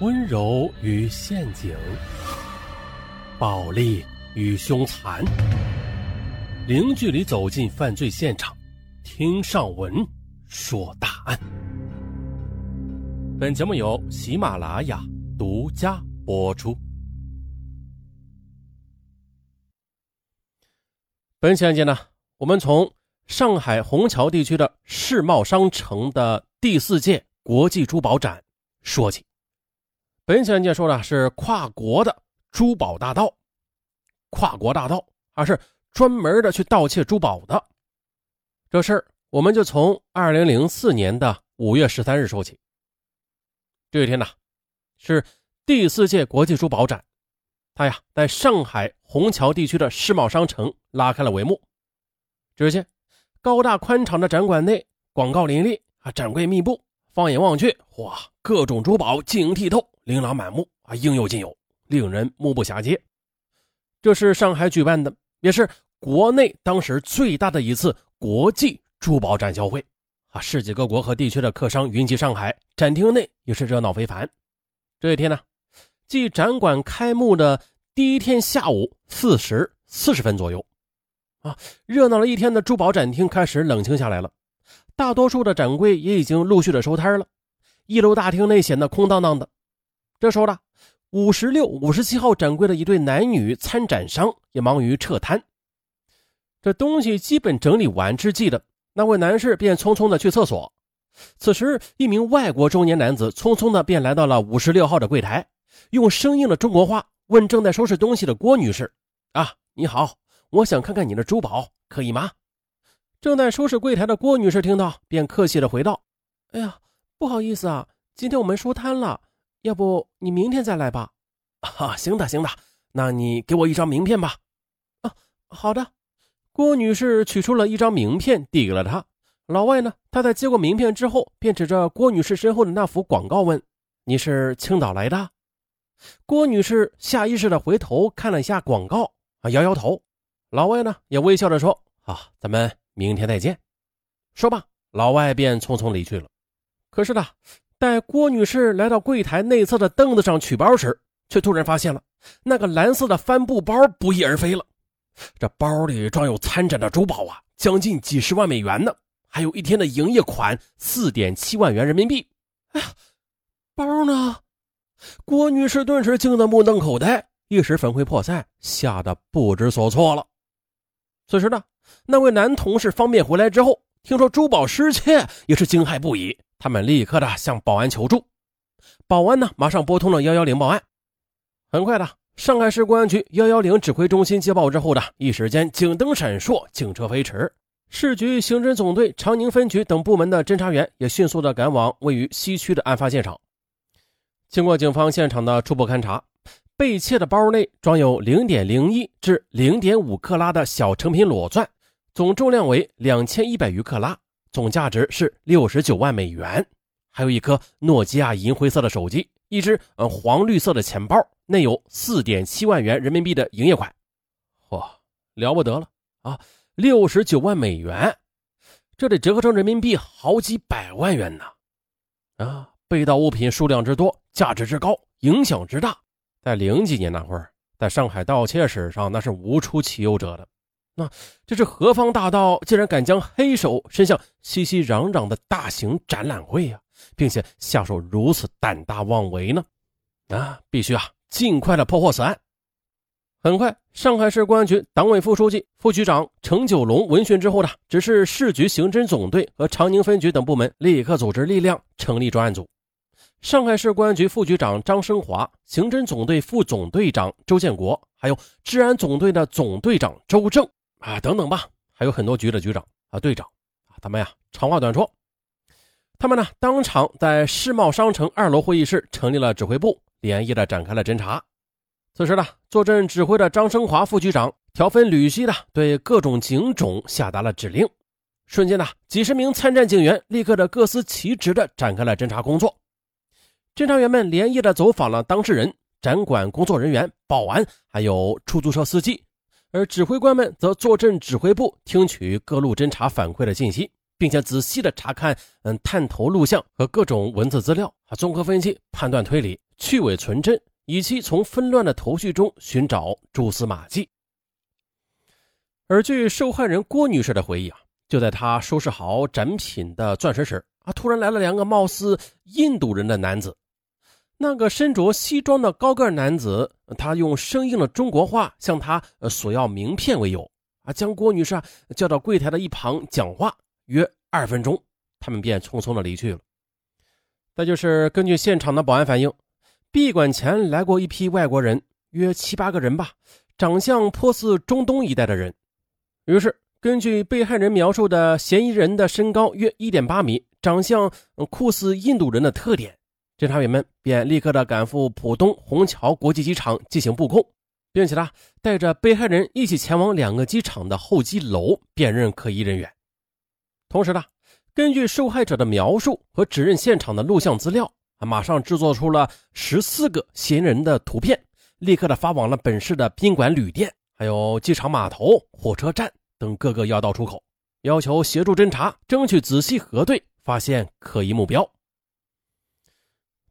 温柔与陷阱，暴力与凶残，零距离走进犯罪现场，听上文说大案。本节目由喜马拉雅独家播出。本期案件呢，我们从上海虹桥地区的世贸商城的第四届国际珠宝展说起。本期案件说的是跨国的珠宝大盗，跨国大盗而是专门的去盗窃珠宝的。这事儿我们就从二零零四年的五月十三日说起。这一天呢，是第四届国际珠宝展，它呀在上海虹桥地区的世贸商城拉开了帷幕。只见高大宽敞的展馆内，广告林立啊，展柜密布。放眼望去，哇，各种珠宝晶莹剔透，琳琅满目啊，应有尽有，令人目不暇接。这是上海举办的，也是国内当时最大的一次国际珠宝展销会啊，世界各国和地区的客商云集上海，展厅内也是热闹非凡。这一天呢，即展馆开幕的第一天下午四时四十分左右。啊，热闹了一天的珠宝展厅开始冷清下来了，大多数的展柜也已经陆续的收摊了，一楼大厅内显得空荡荡的。这时候呢，五十六、五十七号展柜的一对男女参展商也忙于撤摊。这东西基本整理完之际的那位男士便匆匆的去厕所。此时，一名外国中年男子匆匆的便来到了五十六号的柜台，用生硬的中国话问正在收拾东西的郭女士：“啊，你好。”我想看看你的珠宝，可以吗？正在收拾柜台的郭女士听到，便客气的回道：“哎呀，不好意思啊，今天我们收摊了，要不你明天再来吧。”“啊，行的，行的，那你给我一张名片吧。”“啊，好的。”郭女士取出了一张名片，递给了他。老外呢，他在接过名片之后，便指着郭女士身后的那幅广告问：“你是青岛来的？”郭女士下意识的回头看了一下广告，啊，摇摇头。老外呢也微笑着说：“啊，咱们明天再见。”说罢，老外便匆匆离去了。可是呢，待郭女士来到柜台内侧的凳子上取包时，却突然发现了那个蓝色的帆布包不翼而飞了。这包里装有参展的珠宝啊，将近几十万美元呢，还有一天的营业款四点七万元人民币。哎呀，包呢？郭女士顿时惊得目瞪口呆，一时魂飞魄散，吓得不知所措了。此时呢，那位男同事方便回来之后，听说珠宝失窃，也是惊骇不已。他们立刻的向保安求助，保安呢马上拨通了幺幺零报案。很快的，上海市公安局幺幺零指挥中心接报之后的一时间警灯闪烁，警车飞驰，市局刑侦总队长宁分局等部门的侦查员也迅速的赶往位于西区的案发现场。经过警方现场的初步勘查。被窃的包内装有零点零一至零点五克拉的小成品裸钻，总重量为两千一百余克拉，总价值是六十九万美元。还有一颗诺基亚银灰色的手机，一只呃黄绿色的钱包，内有四点七万元人民币的营业款。嚯，了不得了啊！六十九万美元，这得折合成人民币好几百万元呢！啊，被盗物品数量之多，价值之高，影响之大。在零几年那会儿，在上海盗窃史上那是无出其右者的。那这是何方大盗，竟然敢将黑手伸向熙熙攘攘的大型展览会呀，并且下手如此胆大妄为呢？啊，必须啊，尽快的破获此案。很快，上海市公安局党委副书记、副局长程九龙闻讯之后呢，指示市局刑侦总队和长宁分局等部门立刻组织力量成立专案组。上海市公安局副局长张生华、刑侦总队副总队长周建国，还有治安总队的总队长周正啊，等等吧，还有很多局的局长啊、队长啊，他们呀，长话短说，他们呢，当场在世贸商城二楼会议室成立了指挥部，连夜的展开了侦查。此时呢，坐镇指挥的张生华副局长条分缕析的对各种警种下达了指令，瞬间呢，几十名参战警员立刻的各司其职的展开了侦查工作。侦查员们连夜的走访了当事人、展馆工作人员、保安，还有出租车司机，而指挥官们则坐镇指挥部，听取各路侦察反馈的信息，并且仔细的查看嗯探头录像和各种文字资料啊，综合分析、判断推理、去伪存真，以期从纷乱的头绪中寻找蛛丝马迹。而据受害人郭女士的回忆啊，就在她收拾好展品的钻石时啊，突然来了两个貌似印度人的男子。那个身着西装的高个男子，他用生硬的中国话向他索要名片为由啊，将郭女士啊叫到柜台的一旁讲话，约二分钟，他们便匆匆的离去了。再就是根据现场的保安反映，闭馆前来过一批外国人，约七八个人吧，长相颇似中东一带的人。于是根据被害人描述的嫌疑人的身高约一点八米，长相酷似印度人的特点。侦查员们便立刻的赶赴浦东虹桥国际机场进行布控，并且呢，带着被害人一起前往两个机场的候机楼辨认可疑人员。同时呢，根据受害者的描述和指认现场的录像资料啊，马上制作出了十四个嫌疑人的图片，立刻的发往了本市的宾馆、旅店，还有机场码头、火车站等各个要道出口，要求协助侦查，争取仔细核对，发现可疑目标。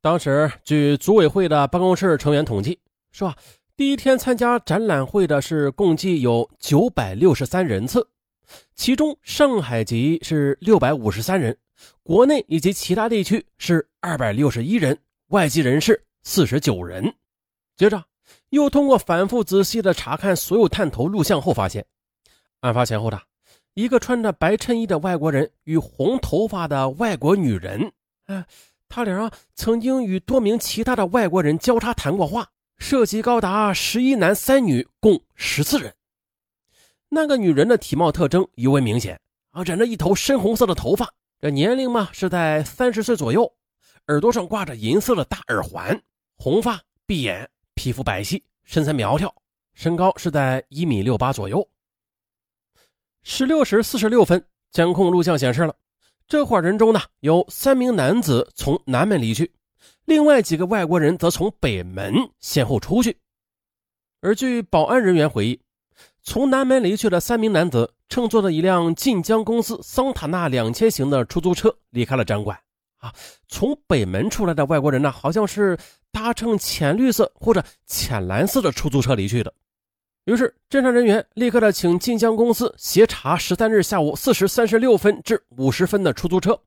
当时，据组委会的办公室成员统计说，第一天参加展览会的是共计有九百六十三人次，其中上海籍是六百五十三人，国内以及其他地区是二百六十一人，外籍人士四十九人。接着，又通过反复仔细的查看所有探头录像后，发现案发前后的一个穿着白衬衣的外国人与红头发的外国女人，哎。他俩曾经与多名其他的外国人交叉谈过话，涉及高达十一男三女，共十四人。那个女人的体貌特征尤为明显啊，染着一头深红色的头发，这年龄嘛是在三十岁左右，耳朵上挂着银色的大耳环，红发碧眼，皮肤白皙，身材苗条，身高是在一米六八左右。十六时四十六分，监控录像显示了。这伙人中呢，有三名男子从南门离去，另外几个外国人则从北门先后出去。而据保安人员回忆，从南门离去的三名男子乘坐的一辆晋江公司桑塔纳两千型的出租车离开了展馆。啊，从北门出来的外国人呢，好像是搭乘浅绿色或者浅蓝色的出租车离去的。于是，侦查人员立刻的请晋江公司协查十三日下午四时三十六分至五十分的出租车。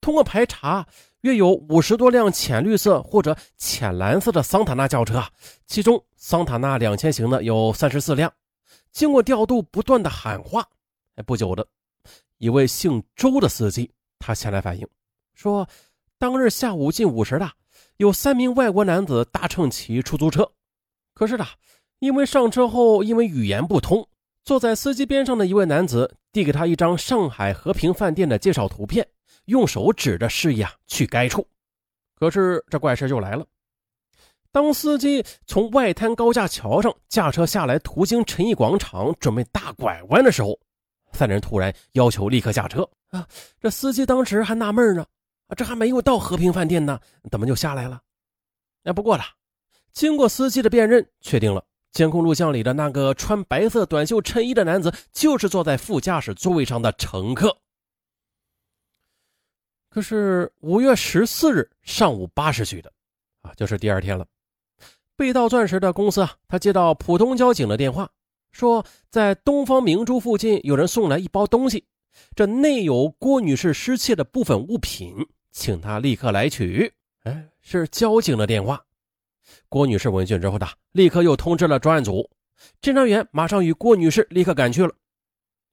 通过排查，约有五十多辆浅绿色或者浅蓝色的桑塔纳轿车，其中桑塔纳两千型的有三十四辆。经过调度，不断的喊话，哎，不久的一位姓周的司机，他前来反映说，当日下午近五时的，有三名外国男子搭乘其出租车，可是呢。因为上车后，因为语言不通，坐在司机边上的一位男子递给他一张上海和平饭店的介绍图片，用手指着示意啊去该处。可是这怪事就来了，当司机从外滩高架桥上驾车下来，途经陈毅广场，准备大拐弯的时候，三人突然要求立刻下车啊！这司机当时还纳闷呢，啊，这还没有到和平饭店呢，怎么就下来了？哎，不过了，经过司机的辨认，确定了。监控录像里的那个穿白色短袖衬衣的男子，就是坐在副驾驶座位上的乘客。可是五月十四日上午八时许的，啊，就是第二天了。被盗钻石的公司啊，他接到浦东交警的电话，说在东方明珠附近有人送来一包东西，这内有郭女士失窃的部分物品，请他立刻来取。哎，是交警的电话。郭女士闻讯之后的，立刻又通知了专案组，侦查员马上与郭女士立刻赶去了。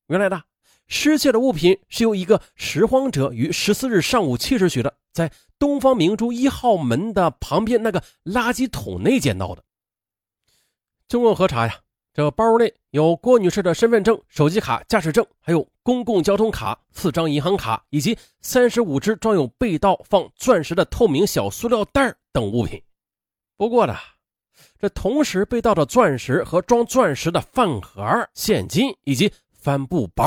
原来的失窃的物品是由一个拾荒者于十四日上午七时许的，在东方明珠一号门的旁边那个垃圾桶内捡到的。经过核查呀，这包内有郭女士的身份证、手机卡、驾驶证，还有公共交通卡、四张银行卡，以及三十五只装有被盗放钻石的透明小塑料袋等物品。不过呢，这同时被盗的钻石和装钻石的饭盒、现金以及帆布包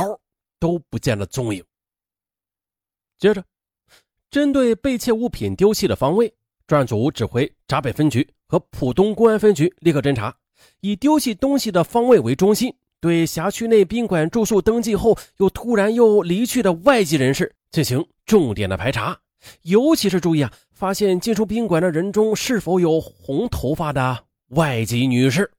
都不见了踪影。接着，针对被窃物品丢弃的方位，专案组指挥闸北分局和浦东公安分局立刻侦查，以丢弃东西的方位为中心，对辖区内宾馆住宿登记后又突然又离去的外籍人士进行重点的排查，尤其是注意啊，发现进出宾馆的人中是否有红头发的外籍女士。